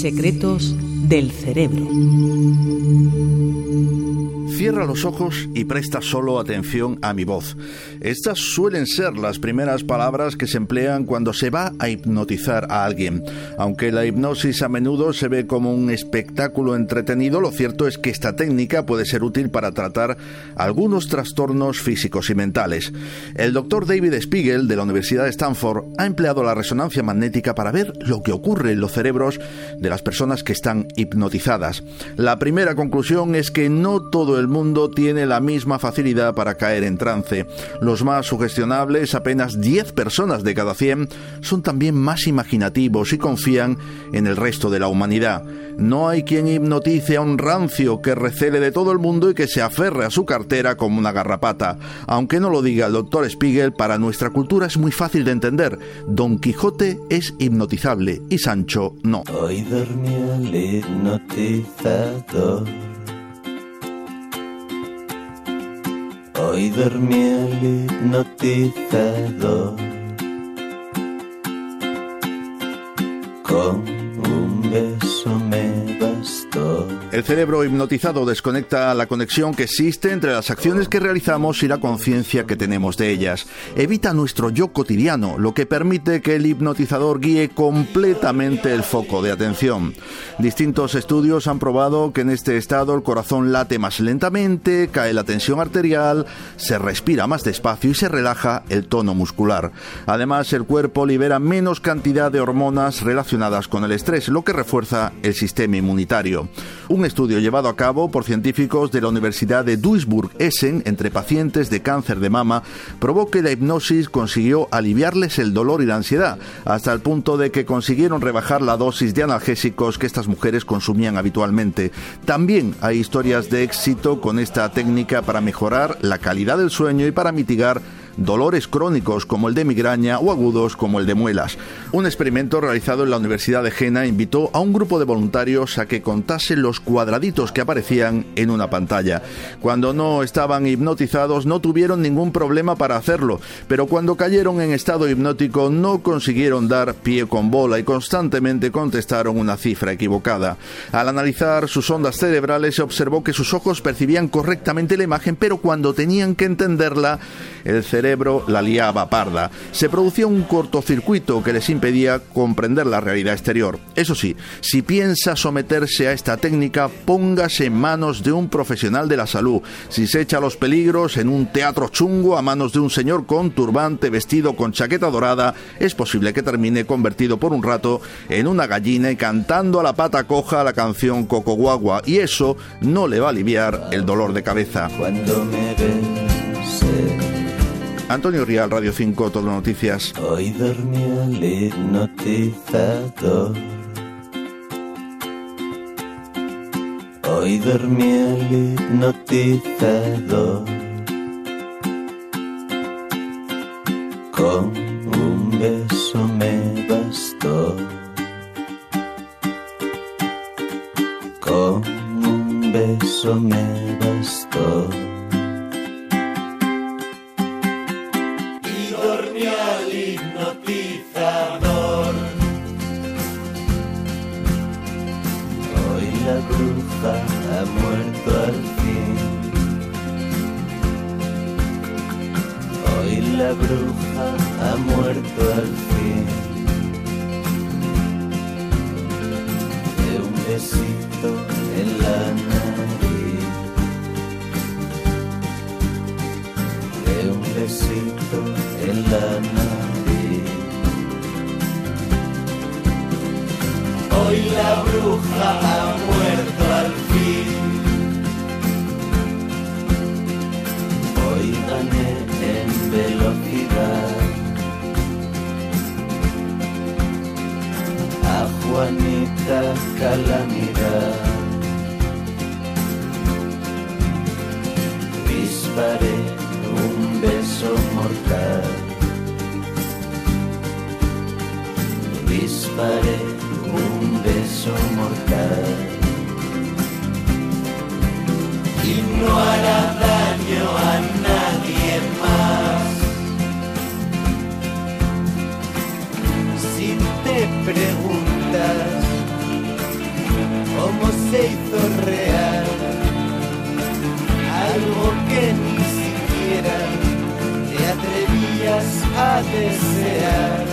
Secretos del cerebro. Cierra los ojos y presta solo atención a mi voz. Estas suelen ser las primeras palabras que se emplean cuando se va a hipnotizar a alguien. Aunque la hipnosis a menudo se ve como un espectáculo entretenido, lo cierto es que esta técnica puede ser útil para tratar algunos trastornos físicos y mentales. El doctor David Spiegel de la Universidad de Stanford ha empleado la resonancia magnética para ver lo que ocurre en los cerebros de las personas que están hipnotizadas. La primera conclusión es que no todo el mundo tiene la misma facilidad para caer en trance. Los más sugestionables, apenas 10 personas de cada 100, son también más imaginativos y confían en el resto de la humanidad. No hay quien hipnotice a un rancio que recele de todo el mundo y que se aferre a su cartera como una garrapata. Aunque no lo diga el doctor Spiegel, para nuestra cultura es muy fácil de entender. Don Quijote es hipnotizable y Sancho no. Hoy el hipnotizador. Hoy dormía el hipnotizador. Con un beso. El cerebro hipnotizado desconecta la conexión que existe entre las acciones que realizamos y la conciencia que tenemos de ellas. Evita nuestro yo cotidiano, lo que permite que el hipnotizador guíe completamente el foco de atención. Distintos estudios han probado que en este estado el corazón late más lentamente, cae la tensión arterial, se respira más despacio y se relaja el tono muscular. Además, el cuerpo libera menos cantidad de hormonas relacionadas con el estrés, lo que refuerza el sistema inmunitario. Un estudio llevado a cabo por científicos de la Universidad de Duisburg-Essen entre pacientes de cáncer de mama probó que la hipnosis consiguió aliviarles el dolor y la ansiedad, hasta el punto de que consiguieron rebajar la dosis de analgésicos que estas mujeres consumían habitualmente. También hay historias de éxito con esta técnica para mejorar la calidad del sueño y para mitigar dolores crónicos como el de migraña o agudos como el de muelas. Un experimento realizado en la Universidad de Jena invitó a un grupo de voluntarios a que contasen los cuadraditos que aparecían en una pantalla. Cuando no estaban hipnotizados no tuvieron ningún problema para hacerlo, pero cuando cayeron en estado hipnótico no consiguieron dar pie con bola y constantemente contestaron una cifra equivocada. Al analizar sus ondas cerebrales se observó que sus ojos percibían correctamente la imagen, pero cuando tenían que entenderla, el cerebro la liaba parda. Se producía un cortocircuito que les impedía comprender la realidad exterior. Eso sí, si piensa someterse a esta técnica, póngase en manos de un profesional de la salud. Si se echa los peligros en un teatro chungo a manos de un señor con turbante vestido con chaqueta dorada, es posible que termine convertido por un rato en una gallina y cantando a la pata coja la canción Coco Guagua. Y eso no le va a aliviar el dolor de cabeza. Cuando me besé. Antonio Rial, Radio 5, Todo Noticias. Hoy dormía el hipnotizador. Hoy dormía el hipnotizador. Con un beso me bastó. Con un beso me bastó. La bruja ha muerto al fin. De un besito en la nariz. De un besito en la nariz. Hoy la bruja ha muerto al fin. Hoy gané velocidad. A Juanita Calamidad. Disparé un beso mortal. Disparé un beso mortal. Y no hará daño se hizo real, algo que ni siquiera te atrevías a desear.